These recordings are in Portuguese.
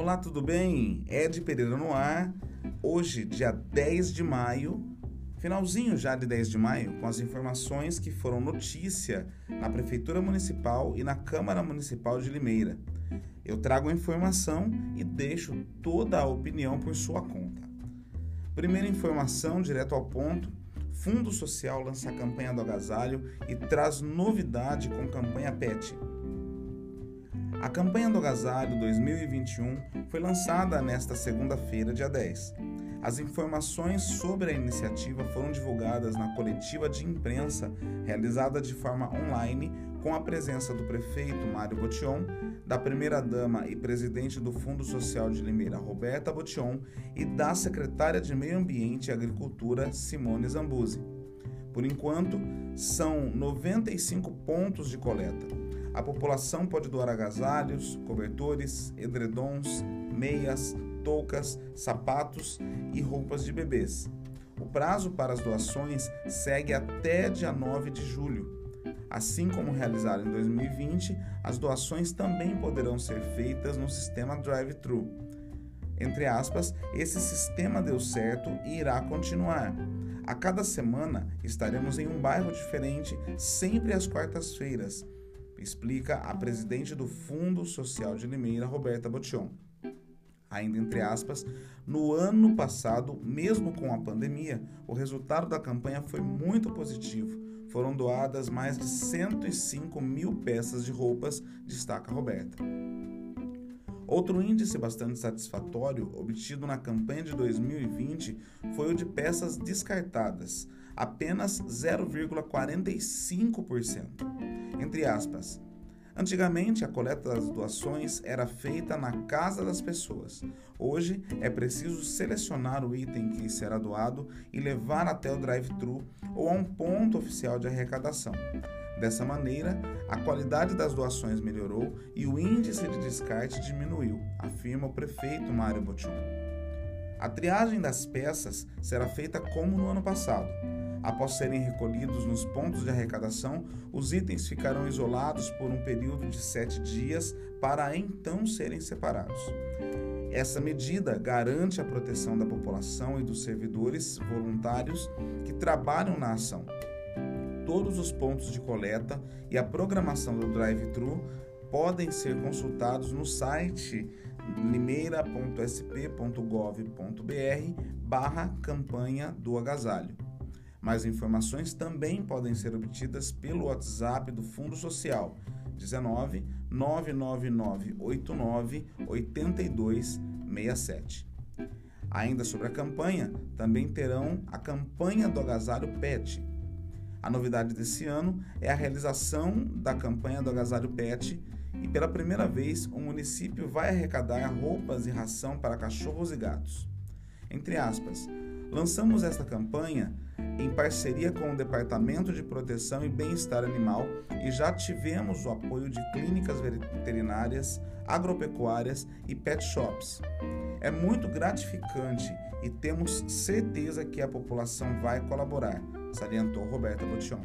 Olá, tudo bem? Ed Pereira no ar. Hoje, dia 10 de maio, finalzinho já de 10 de maio, com as informações que foram notícia na Prefeitura Municipal e na Câmara Municipal de Limeira. Eu trago a informação e deixo toda a opinião por sua conta. Primeira informação, direto ao ponto. Fundo Social lança a campanha do agasalho e traz novidade com campanha PET. A campanha do agasalho 2021 foi lançada nesta segunda-feira, dia 10. As informações sobre a iniciativa foram divulgadas na coletiva de imprensa realizada de forma online com a presença do prefeito Mário Botion, da primeira-dama e presidente do Fundo Social de Limeira, Roberta Botion, e da secretária de Meio Ambiente e Agricultura, Simone Zambuzi. Por enquanto, são 95 pontos de coleta. A população pode doar agasalhos, cobertores, edredons, meias, toucas, sapatos e roupas de bebês. O prazo para as doações segue até dia 9 de julho. Assim como realizado em 2020, as doações também poderão ser feitas no sistema drive-thru. Entre aspas, esse sistema deu certo e irá continuar. A cada semana estaremos em um bairro diferente, sempre às quartas-feiras explica a presidente do Fundo Social de Limeira, Roberta Botion. Ainda entre aspas, no ano passado, mesmo com a pandemia, o resultado da campanha foi muito positivo. Foram doadas mais de 105 mil peças de roupas, destaca Roberta. Outro índice bastante satisfatório obtido na campanha de 2020 foi o de peças descartadas, apenas 0,45%. Entre aspas. Antigamente, a coleta das doações era feita na casa das pessoas. Hoje, é preciso selecionar o item que será doado e levar até o drive-thru ou a um ponto oficial de arrecadação. Dessa maneira, a qualidade das doações melhorou e o índice de descarte diminuiu, afirma o prefeito Mário Botion. A triagem das peças será feita como no ano passado. Após serem recolhidos nos pontos de arrecadação, os itens ficarão isolados por um período de sete dias para então serem separados. Essa medida garante a proteção da população e dos servidores voluntários que trabalham na ação. Todos os pontos de coleta e a programação do drive-thru podem ser consultados no site limeira.sp.gov.br barra campanha do agasalho. Mais informações também podem ser obtidas pelo WhatsApp do Fundo Social 19 999 89 8267. Ainda sobre a campanha, também terão a campanha do agasalho PET. A novidade desse ano é a realização da campanha do agasalho PET e pela primeira vez o município vai arrecadar roupas e ração para cachorros e gatos. Entre aspas, lançamos esta campanha em parceria com o Departamento de Proteção e Bem-Estar Animal e já tivemos o apoio de clínicas veterinárias, agropecuárias e pet shops. É muito gratificante e temos certeza que a população vai colaborar, salientou Roberta Botion.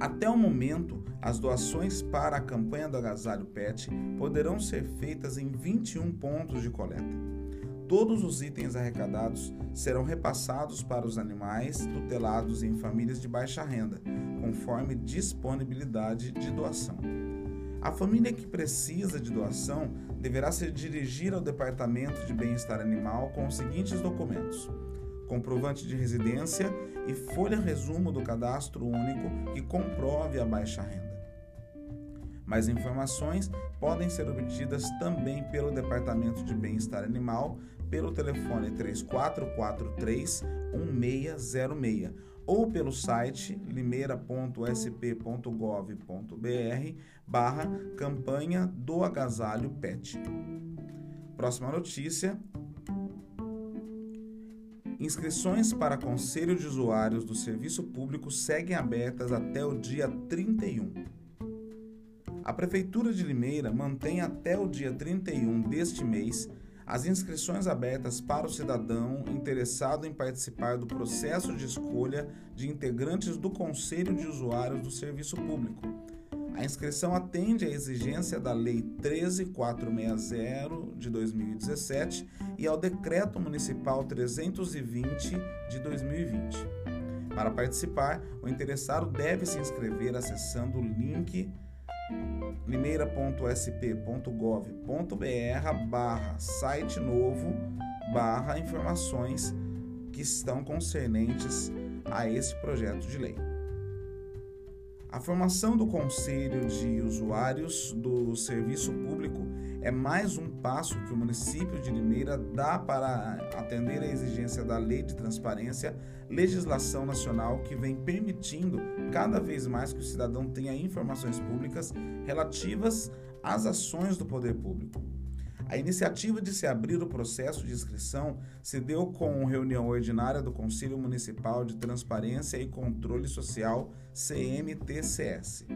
Até o momento, as doações para a campanha do agasalho PET poderão ser feitas em 21 pontos de coleta. Todos os itens arrecadados serão repassados para os animais tutelados em famílias de baixa renda, conforme disponibilidade de doação. A família que precisa de doação deverá se dirigir ao Departamento de Bem-Estar Animal com os seguintes documentos: comprovante de residência e folha resumo do cadastro único que comprove a baixa renda. Mais informações podem ser obtidas também pelo Departamento de Bem-Estar Animal pelo telefone 3443 1606 ou pelo site limeira.sp.gov.br barra campanha do agasalho PET. Próxima notícia. Inscrições para Conselho de Usuários do Serviço Público seguem abertas até o dia 31. A Prefeitura de Limeira mantém até o dia 31 deste mês as inscrições abertas para o cidadão interessado em participar do processo de escolha de integrantes do Conselho de Usuários do Serviço Público. A inscrição atende à exigência da Lei 13460 de 2017 e ao Decreto Municipal 320 de 2020. Para participar, o interessado deve se inscrever acessando o link limeira.sp.gov.br barra site novo barra informações que estão concernentes a esse projeto de lei. A formação do Conselho de Usuários do Serviço Público é mais um passo que o município de Limeira dá para atender à exigência da Lei de Transparência, legislação nacional que vem permitindo cada vez mais que o cidadão tenha informações públicas relativas às ações do poder público. A iniciativa de se abrir o processo de inscrição se deu com reunião ordinária do Conselho Municipal de Transparência e Controle Social, CMTCS.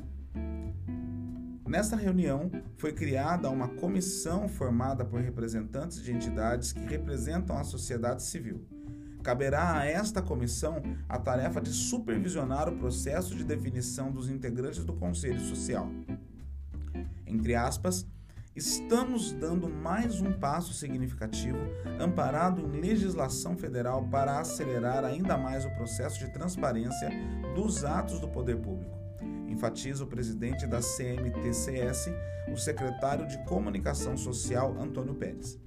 Nesta reunião, foi criada uma comissão formada por representantes de entidades que representam a sociedade civil. Caberá a esta comissão a tarefa de supervisionar o processo de definição dos integrantes do Conselho Social. Entre aspas, estamos dando mais um passo significativo, amparado em legislação federal, para acelerar ainda mais o processo de transparência dos atos do poder público. Enfatiza o presidente da CMTCS, o secretário de Comunicação Social, Antônio Pérez.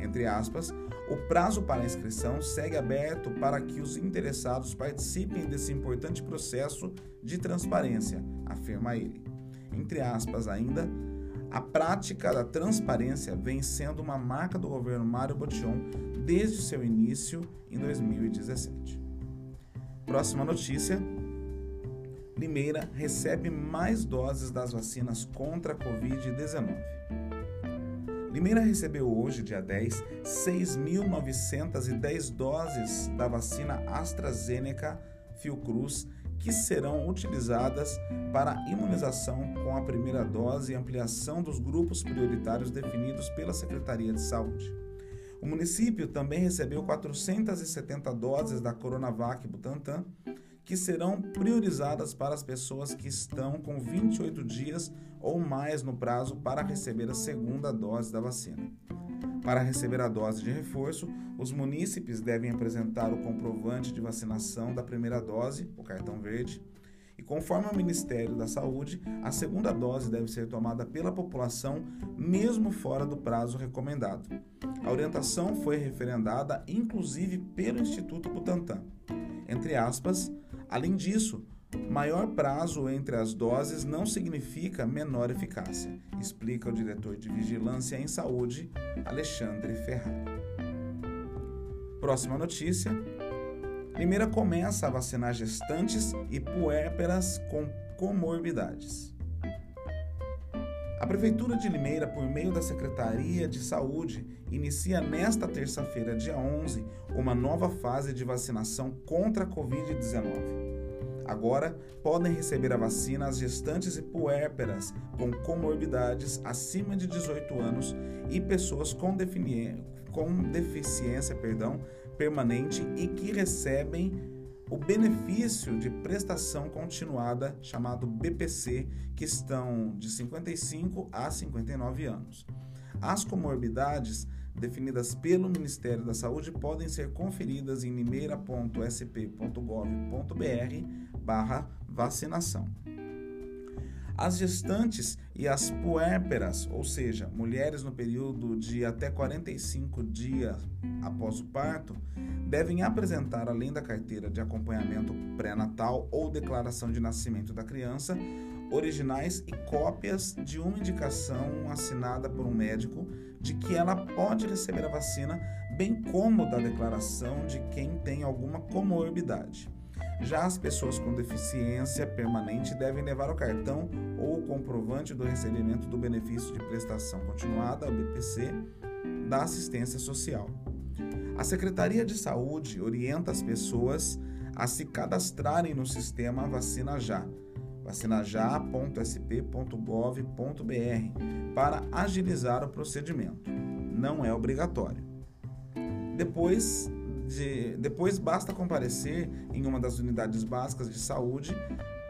Entre aspas, o prazo para inscrição segue aberto para que os interessados participem desse importante processo de transparência, afirma ele. Entre aspas, ainda, a prática da transparência vem sendo uma marca do governo Mário Botion desde seu início em 2017. Próxima notícia. Limeira recebe mais doses das vacinas contra a Covid-19. Limeira recebeu hoje, dia 10, 6.910 doses da vacina AstraZeneca Fiocruz que serão utilizadas para imunização com a primeira dose e ampliação dos grupos prioritários definidos pela Secretaria de Saúde. O município também recebeu 470 doses da Coronavac Butantan, que serão priorizadas para as pessoas que estão com 28 dias ou mais no prazo para receber a segunda dose da vacina. Para receber a dose de reforço, os munícipes devem apresentar o comprovante de vacinação da primeira dose, o cartão verde, e conforme o Ministério da Saúde, a segunda dose deve ser tomada pela população mesmo fora do prazo recomendado. A orientação foi referendada inclusive pelo Instituto Butantan. Entre aspas, além disso, Maior prazo entre as doses não significa menor eficácia, explica o diretor de Vigilância em Saúde, Alexandre Ferrari. Próxima notícia. Limeira começa a vacinar gestantes e puérperas com comorbidades. A Prefeitura de Limeira, por meio da Secretaria de Saúde, inicia nesta terça-feira, dia 11, uma nova fase de vacinação contra a Covid-19. Agora podem receber a vacina as gestantes e puérperas com comorbidades acima de 18 anos e pessoas com, com deficiência perdão, permanente e que recebem o benefício de prestação continuada, chamado BPC, que estão de 55 a 59 anos. As comorbidades definidas pelo Ministério da Saúde podem ser conferidas em limeira.sp.gov.br barra vacinação. As gestantes e as puérperas, ou seja, mulheres no período de até 45 dias após o parto, devem apresentar, além da carteira de acompanhamento pré-natal ou declaração de nascimento da criança, originais e cópias de uma indicação assinada por um médico de que ela pode receber a vacina, bem como da declaração de quem tem alguma comorbidade. Já as pessoas com deficiência permanente devem levar o cartão ou o comprovante do recebimento do benefício de prestação continuada, BPC, da assistência social. A Secretaria de Saúde orienta as pessoas a se cadastrarem no sistema Vacina Já, vacinajá.sp.gov.br, para agilizar o procedimento. Não é obrigatório. Depois de, depois basta comparecer em uma das unidades básicas de saúde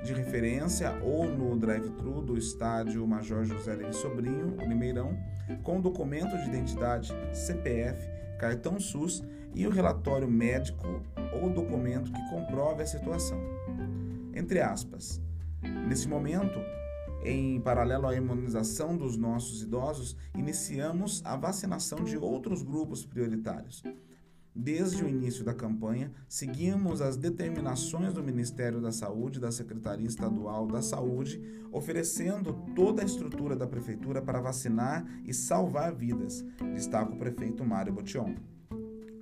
de referência ou no drive-thru do estádio Major José Levi Sobrinho, Limeirão, com documento de identidade, CPF, cartão SUS e o relatório médico ou documento que comprove a situação. Entre aspas. Nesse momento, em paralelo à imunização dos nossos idosos, iniciamos a vacinação de outros grupos prioritários. Desde o início da campanha, seguimos as determinações do Ministério da Saúde e da Secretaria Estadual da Saúde, oferecendo toda a estrutura da Prefeitura para vacinar e salvar vidas, destaca o prefeito Mário Botion.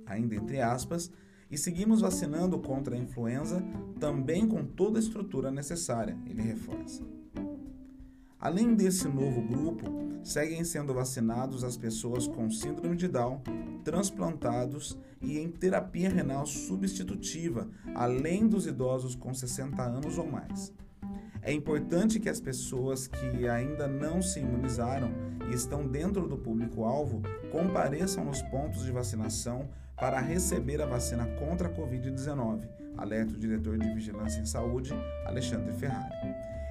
Ainda entre aspas, e seguimos vacinando contra a influenza, também com toda a estrutura necessária, ele reforça. Além desse novo grupo, seguem sendo vacinados as pessoas com síndrome de Down, transplantados e em terapia renal substitutiva, além dos idosos com 60 anos ou mais. É importante que as pessoas que ainda não se imunizaram e estão dentro do público-alvo compareçam nos pontos de vacinação para receber a vacina contra a Covid-19, alerta o diretor de Vigilância em Saúde, Alexandre Ferrari.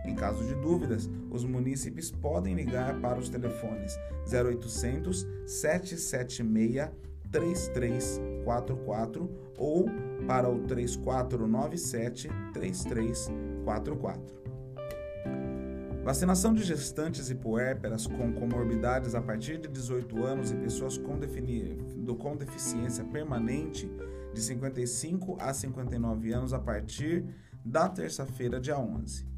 Em caso de dúvidas, os munícipes podem ligar para os telefones 0800 776 3344 ou para o 3497 3344. Vacinação de gestantes e puérperas com comorbidades a partir de 18 anos e pessoas com, com deficiência permanente de 55 a 59 anos a partir da terça-feira, dia 11.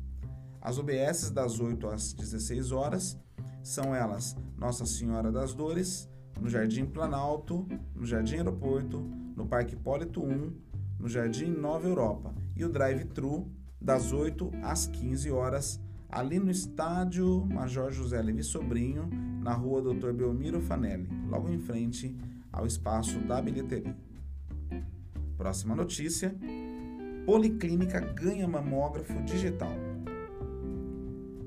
As UBSs das 8 às 16 horas são elas Nossa Senhora das Dores, no Jardim Planalto, no Jardim Aeroporto, no Parque Hipólito 1, no Jardim Nova Europa e o drive-thru das 8 às 15 horas ali no estádio Major José Levi Sobrinho, na rua Dr. Belmiro Fanelli, logo em frente ao espaço da bilheteria. Próxima notícia: Policlínica ganha mamógrafo digital.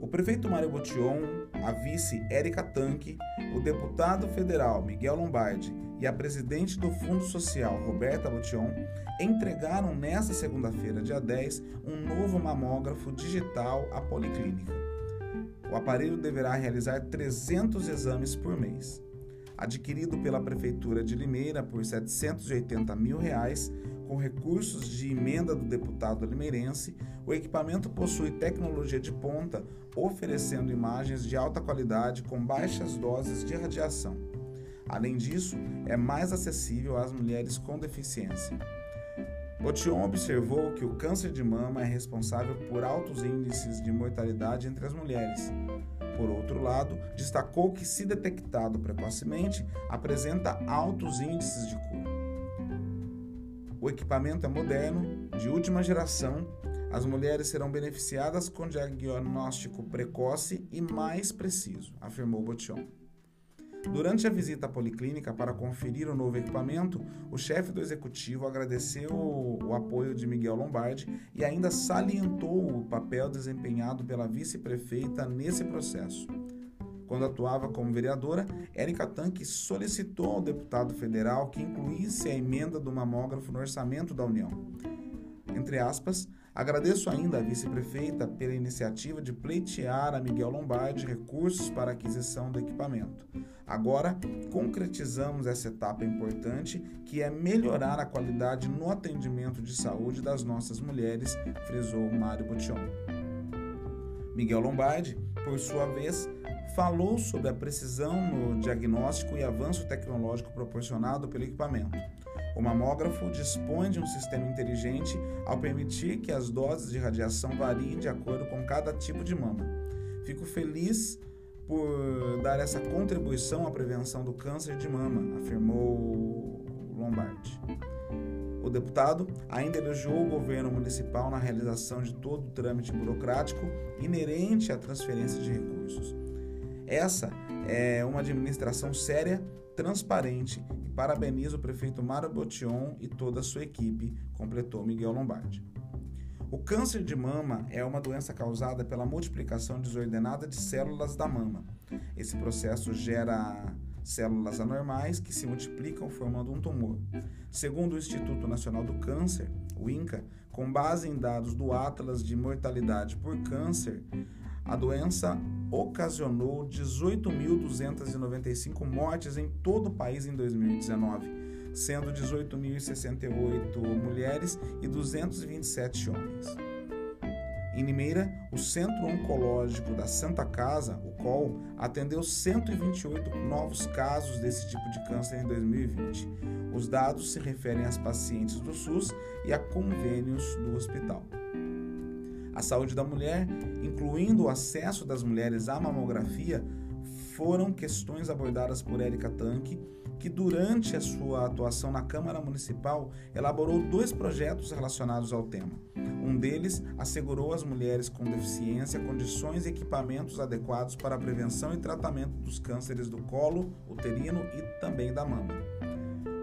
Prefeito Mário Botion, a vice Érica Tanque, o deputado federal Miguel Lombardi e a presidente do Fundo Social, Roberta Botion, entregaram nesta segunda-feira, dia 10, um novo mamógrafo digital à Policlínica. O aparelho deverá realizar 300 exames por mês. Adquirido pela Prefeitura de Limeira por 780 mil reais, com recursos de emenda do deputado limeirense, o equipamento possui tecnologia de ponta, oferecendo imagens de alta qualidade com baixas doses de radiação. Além disso, é mais acessível às mulheres com deficiência. Botion observou que o câncer de mama é responsável por altos índices de mortalidade entre as mulheres. Por outro lado, destacou que, se detectado precocemente, apresenta altos índices de cura. O equipamento é moderno, de última geração. As mulheres serão beneficiadas com diagnóstico precoce e mais preciso, afirmou Botion. Durante a visita à policlínica para conferir o novo equipamento, o chefe do executivo agradeceu o apoio de Miguel Lombardi e ainda salientou o papel desempenhado pela vice-prefeita nesse processo. Quando atuava como vereadora, Érica Tanque solicitou ao deputado federal que incluísse a emenda do mamógrafo no orçamento da União. Entre aspas, Agradeço ainda à vice-prefeita pela iniciativa de pleitear a Miguel Lombardi recursos para aquisição do equipamento. Agora, concretizamos essa etapa importante, que é melhorar a qualidade no atendimento de saúde das nossas mulheres, frisou Mário Botion. Miguel Lombardi, por sua vez, falou sobre a precisão no diagnóstico e avanço tecnológico proporcionado pelo equipamento. O mamógrafo dispõe de um sistema inteligente ao permitir que as doses de radiação variem de acordo com cada tipo de mama. Fico feliz por dar essa contribuição à prevenção do câncer de mama, afirmou Lombardi. O deputado ainda elogiou o governo municipal na realização de todo o trâmite burocrático inerente à transferência de recursos. Essa é uma administração séria, transparente Parabenizo o prefeito Mário Botion e toda a sua equipe, completou Miguel Lombardi. O câncer de mama é uma doença causada pela multiplicação desordenada de células da mama. Esse processo gera células anormais que se multiplicam formando um tumor. Segundo o Instituto Nacional do Câncer, o INCA, com base em dados do Atlas de Mortalidade por Câncer, a doença ocasionou 18.295 mortes em todo o país em 2019, sendo 18.068 mulheres e 227 homens. Em Limeira, o Centro Oncológico da Santa Casa, o COL, atendeu 128 novos casos desse tipo de câncer em 2020. Os dados se referem às pacientes do SUS e a convênios do hospital. A saúde da mulher, incluindo o acesso das mulheres à mamografia, foram questões abordadas por Érica Tanque, que durante a sua atuação na Câmara Municipal elaborou dois projetos relacionados ao tema. Um deles assegurou às mulheres com deficiência condições e equipamentos adequados para a prevenção e tratamento dos cânceres do colo, uterino e também da mama.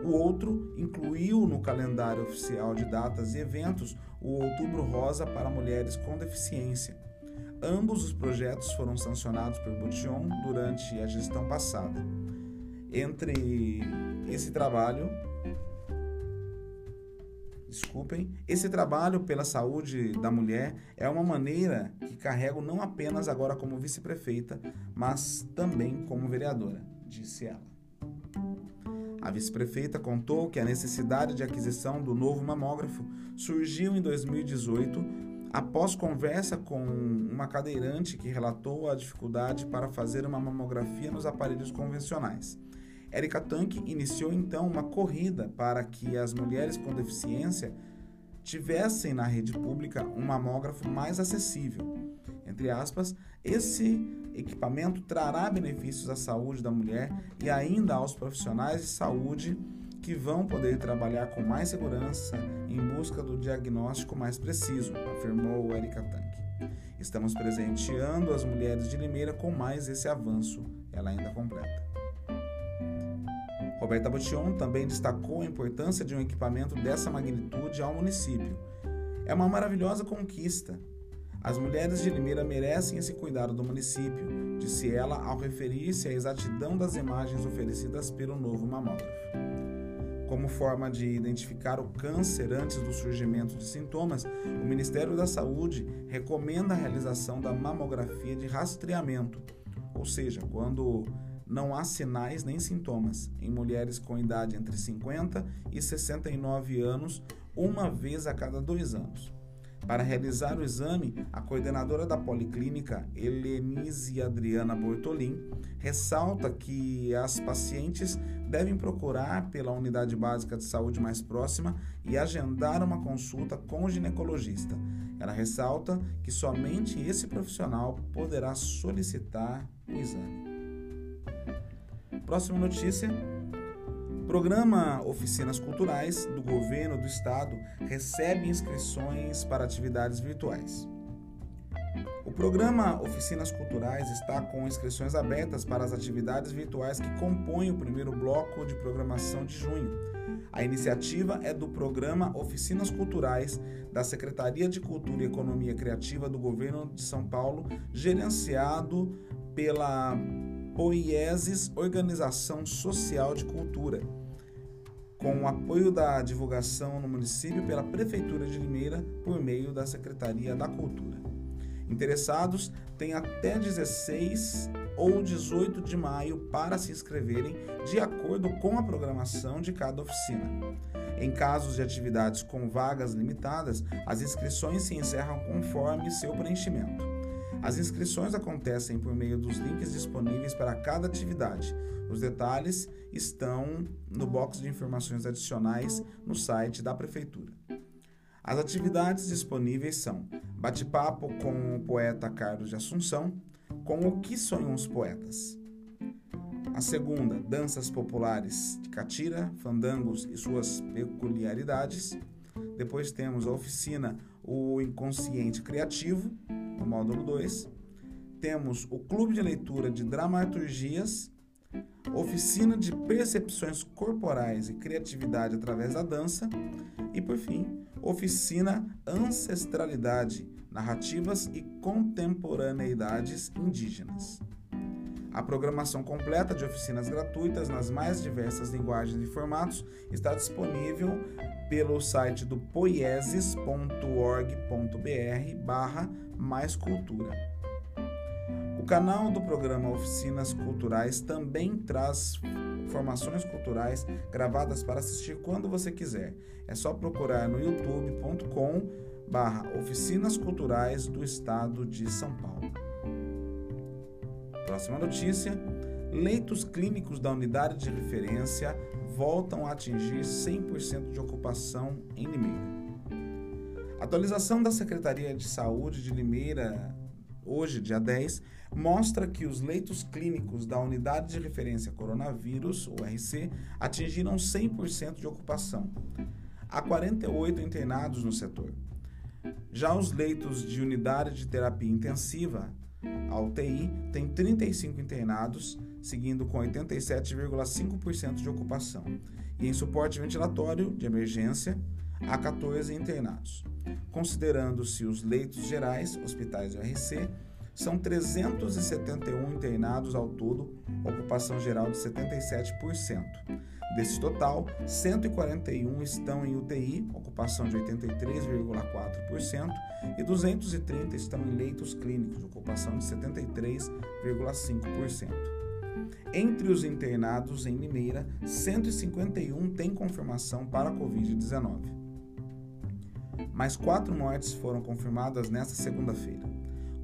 O outro incluiu no calendário oficial de datas e eventos o Outubro Rosa para mulheres com deficiência. Ambos os projetos foram sancionados por Butchon durante a gestão passada. Entre esse trabalho, desculpem, esse trabalho pela saúde da mulher é uma maneira que carrego não apenas agora como vice-prefeita, mas também como vereadora, disse ela. A vice-prefeita contou que a necessidade de aquisição do novo mamógrafo surgiu em 2018 após conversa com uma cadeirante que relatou a dificuldade para fazer uma mamografia nos aparelhos convencionais. Erika Tank iniciou então uma corrida para que as mulheres com deficiência tivessem na rede pública um mamógrafo mais acessível. Entre aspas, esse equipamento trará benefícios à saúde da mulher e ainda aos profissionais de saúde que vão poder trabalhar com mais segurança em busca do diagnóstico mais preciso, afirmou Erika Tank. Estamos presenteando as mulheres de Limeira com mais esse avanço, ela ainda completa. Roberta Botion também destacou a importância de um equipamento dessa magnitude ao município. É uma maravilhosa conquista. As mulheres de Limeira merecem esse cuidado do município, disse ela ao referir-se à exatidão das imagens oferecidas pelo novo mamógrafo. Como forma de identificar o câncer antes do surgimento de sintomas, o Ministério da Saúde recomenda a realização da mamografia de rastreamento, ou seja, quando não há sinais nem sintomas em mulheres com idade entre 50 e 69 anos, uma vez a cada dois anos. Para realizar o exame, a coordenadora da Policlínica, Helenise Adriana Bortolin, ressalta que as pacientes devem procurar pela unidade básica de saúde mais próxima e agendar uma consulta com o ginecologista. Ela ressalta que somente esse profissional poderá solicitar o exame. Próxima notícia. Programa Oficinas Culturais do Governo do Estado recebe inscrições para atividades virtuais. O programa Oficinas Culturais está com inscrições abertas para as atividades virtuais que compõem o primeiro bloco de programação de junho. A iniciativa é do programa Oficinas Culturais da Secretaria de Cultura e Economia Criativa do Governo de São Paulo, gerenciado pela Poieses Organização Social de Cultura, com o apoio da divulgação no município pela Prefeitura de Limeira por meio da Secretaria da Cultura. Interessados têm até 16 ou 18 de maio para se inscreverem de acordo com a programação de cada oficina. Em casos de atividades com vagas limitadas, as inscrições se encerram conforme seu preenchimento. As inscrições acontecem por meio dos links disponíveis para cada atividade. Os detalhes estão no box de informações adicionais no site da Prefeitura. As atividades disponíveis são bate-papo com o poeta Carlos de Assunção, com o que sonham os poetas. A segunda, danças populares de catira, fandangos e suas peculiaridades. Depois temos a oficina O Inconsciente Criativo, no módulo 2. Temos o Clube de Leitura de Dramaturgias, Oficina de Percepções Corporais e Criatividade através da Dança e, por fim, Oficina Ancestralidade, Narrativas e Contemporaneidades Indígenas. A programação completa de oficinas gratuitas nas mais diversas linguagens e formatos está disponível pelo site do poieses.org.br barra mais cultura. O canal do programa Oficinas Culturais também traz formações culturais gravadas para assistir quando você quiser. É só procurar no youtube.com barra Oficinas Culturais do Estado de São Paulo. Próxima notícia. Leitos clínicos da unidade de referência voltam a atingir 100% de ocupação em Limeira. Atualização da Secretaria de Saúde de Limeira, hoje, dia 10, mostra que os leitos clínicos da Unidade de Referência Coronavírus, URC, atingiram 100% de ocupação. Há 48 internados no setor. Já os leitos de unidade de terapia intensiva, a UTI, tem 35 internados, seguindo com 87,5% de ocupação. E em suporte ventilatório de emergência, há 14 internados. Considerando-se os leitos gerais, hospitais do RC, são 371 internados ao todo, ocupação geral de 77%. Desse total, 141 estão em UTI, ocupação de 83,4%, e 230 estão em leitos clínicos, ocupação de 73,5%. Entre os internados em Limeira, 151 têm confirmação para a Covid-19. Mais quatro mortes foram confirmadas nesta segunda-feira.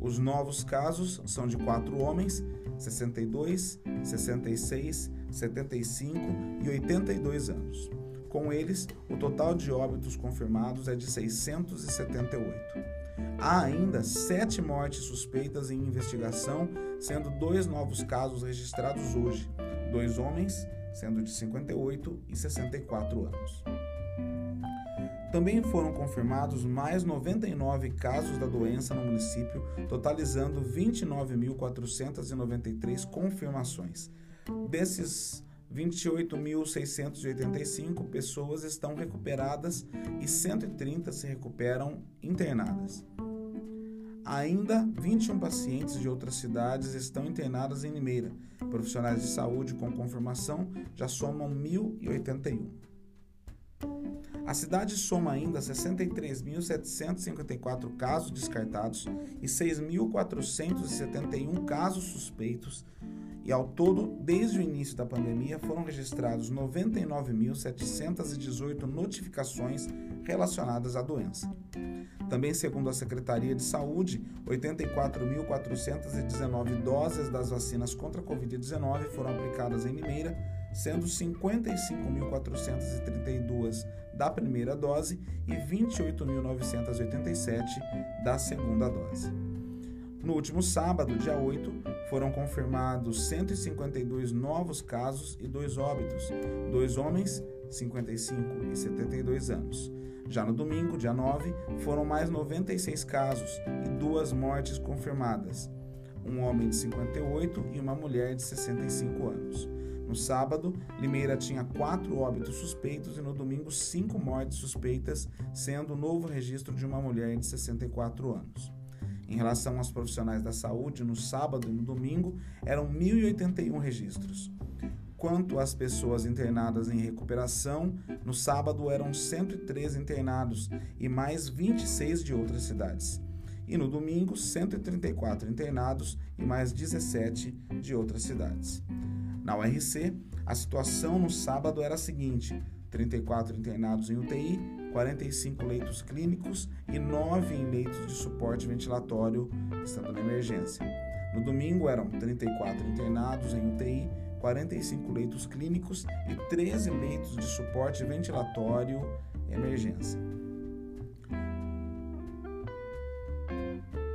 Os novos casos são de quatro homens, 62, 66, 75 e 82 anos. Com eles, o total de óbitos confirmados é de 678. Há ainda sete mortes suspeitas em investigação, sendo dois novos casos registrados hoje: dois homens, sendo de 58 e 64 anos. Também foram confirmados mais 99 casos da doença no município, totalizando 29.493 confirmações. Desses 28.685 pessoas estão recuperadas e 130 se recuperam internadas. Ainda 21 pacientes de outras cidades estão internados em Limeira. Profissionais de saúde com confirmação já somam 1.081. A cidade soma ainda 63.754 casos descartados e 6.471 casos suspeitos, e ao todo, desde o início da pandemia, foram registrados 99.718 notificações relacionadas à doença. Também, segundo a Secretaria de Saúde, 84.419 doses das vacinas contra a Covid-19 foram aplicadas em Limeira sendo 55.432 da primeira dose e 28.987 da segunda dose. No último sábado, dia 8, foram confirmados 152 novos casos e dois óbitos, dois homens, 55 e 72 anos. Já no domingo, dia 9, foram mais 96 casos e duas mortes confirmadas, um homem de 58 e uma mulher de 65 anos. No sábado, Limeira tinha quatro óbitos suspeitos e no domingo, cinco mortes suspeitas, sendo o novo registro de uma mulher de 64 anos. Em relação aos profissionais da saúde, no sábado e no domingo, eram 1.081 registros. Quanto às pessoas internadas em recuperação, no sábado eram 103 internados e mais 26 de outras cidades. E no domingo, 134 internados e mais 17 de outras cidades. Na URC, a situação no sábado era a seguinte: 34 internados em UTI, 45 leitos clínicos e 9 em leitos de suporte ventilatório, estando na emergência. No domingo eram 34 internados em UTI, 45 leitos clínicos e 13 leitos de suporte ventilatório emergência.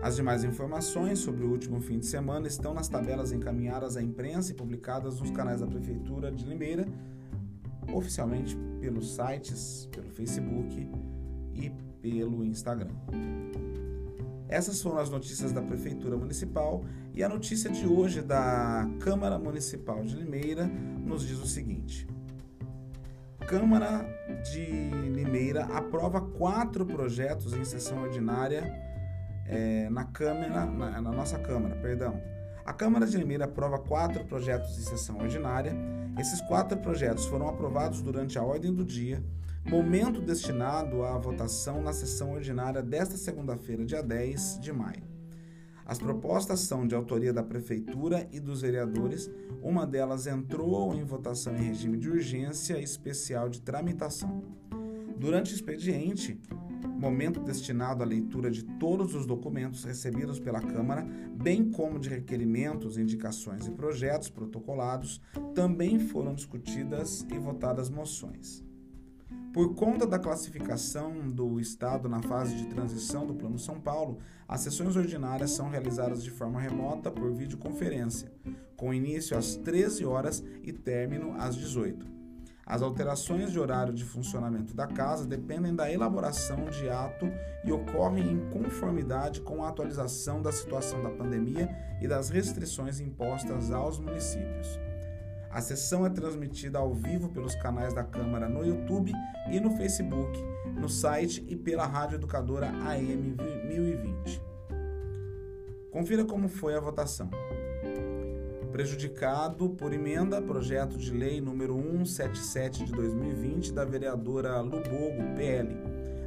As demais informações sobre o último fim de semana estão nas tabelas encaminhadas à imprensa e publicadas nos canais da Prefeitura de Limeira, oficialmente pelos sites, pelo Facebook e pelo Instagram. Essas foram as notícias da Prefeitura Municipal e a notícia de hoje da Câmara Municipal de Limeira nos diz o seguinte. Câmara de Limeira aprova quatro projetos em sessão ordinária é, na Câmara, na, na, nossa Câmara, perdão. A Câmara de Limeira aprova quatro projetos de sessão ordinária. Esses quatro projetos foram aprovados durante a ordem do dia, momento destinado à votação na sessão ordinária desta segunda-feira, dia 10 de maio. As propostas são de autoria da Prefeitura e dos vereadores. Uma delas entrou em votação em regime de urgência especial de tramitação. Durante o expediente, momento destinado à leitura de todos os documentos recebidos pela Câmara, bem como de requerimentos, indicações e projetos protocolados, também foram discutidas e votadas moções. Por conta da classificação do Estado na fase de transição do Plano São Paulo, as sessões ordinárias são realizadas de forma remota por videoconferência, com início às 13 horas e término às 18. As alterações de horário de funcionamento da casa dependem da elaboração de ato e ocorrem em conformidade com a atualização da situação da pandemia e das restrições impostas aos municípios. A sessão é transmitida ao vivo pelos canais da Câmara no YouTube e no Facebook, no site e pela Rádio Educadora AM 1020. Confira como foi a votação prejudicado por emenda projeto de lei número 177 de 2020 da vereadora Lubogo, PL.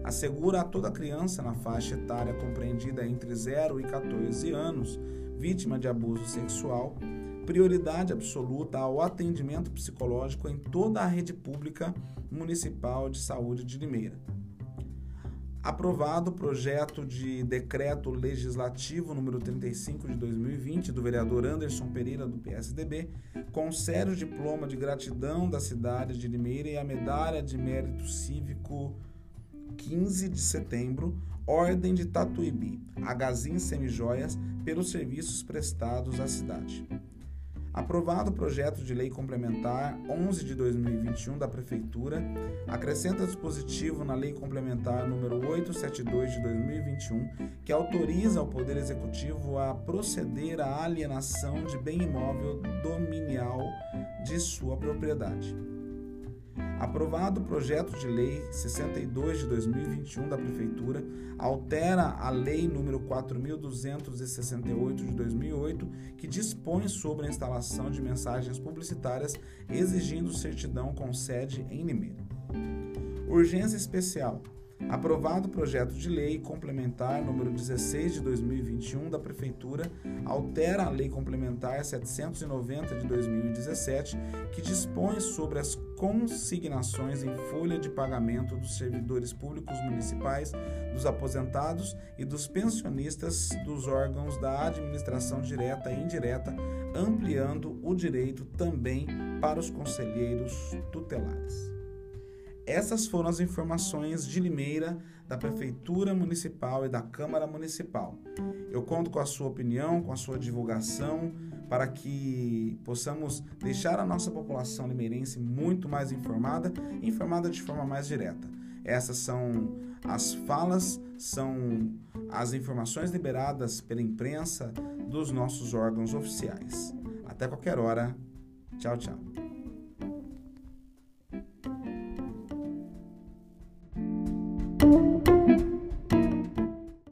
Assegura a toda criança na faixa etária compreendida entre 0 e 14 anos, vítima de abuso sexual, prioridade absoluta ao atendimento psicológico em toda a rede pública municipal de saúde de Limeira aprovado o projeto de decreto legislativo número 35 de 2020 do vereador Anderson Pereira do PSDB, com sério diploma de gratidão da cidade de Limeira e a medalha de mérito cívico 15 de setembro, Ordem de Tatuíbi, Agazim Semijoias, pelos serviços prestados à cidade. Aprovado o projeto de lei complementar 11 de 2021 da Prefeitura, acrescenta dispositivo na Lei Complementar número 872 de 2021, que autoriza o Poder Executivo a proceder à alienação de bem imóvel dominial de sua propriedade. Aprovado o projeto de lei 62 de 2021 da Prefeitura, altera a lei número 4268 de 2008, que dispõe sobre a instalação de mensagens publicitárias exigindo certidão com sede em Limeira. Urgência especial Aprovado o projeto de lei complementar número 16 de 2021 da Prefeitura, altera a Lei Complementar 790 de 2017, que dispõe sobre as consignações em folha de pagamento dos servidores públicos municipais, dos aposentados e dos pensionistas dos órgãos da administração direta e indireta, ampliando o direito também para os conselheiros tutelares. Essas foram as informações de Limeira, da Prefeitura Municipal e da Câmara Municipal. Eu conto com a sua opinião, com a sua divulgação, para que possamos deixar a nossa população limeirense muito mais informada, informada de forma mais direta. Essas são as falas, são as informações liberadas pela imprensa dos nossos órgãos oficiais. Até qualquer hora. Tchau, tchau.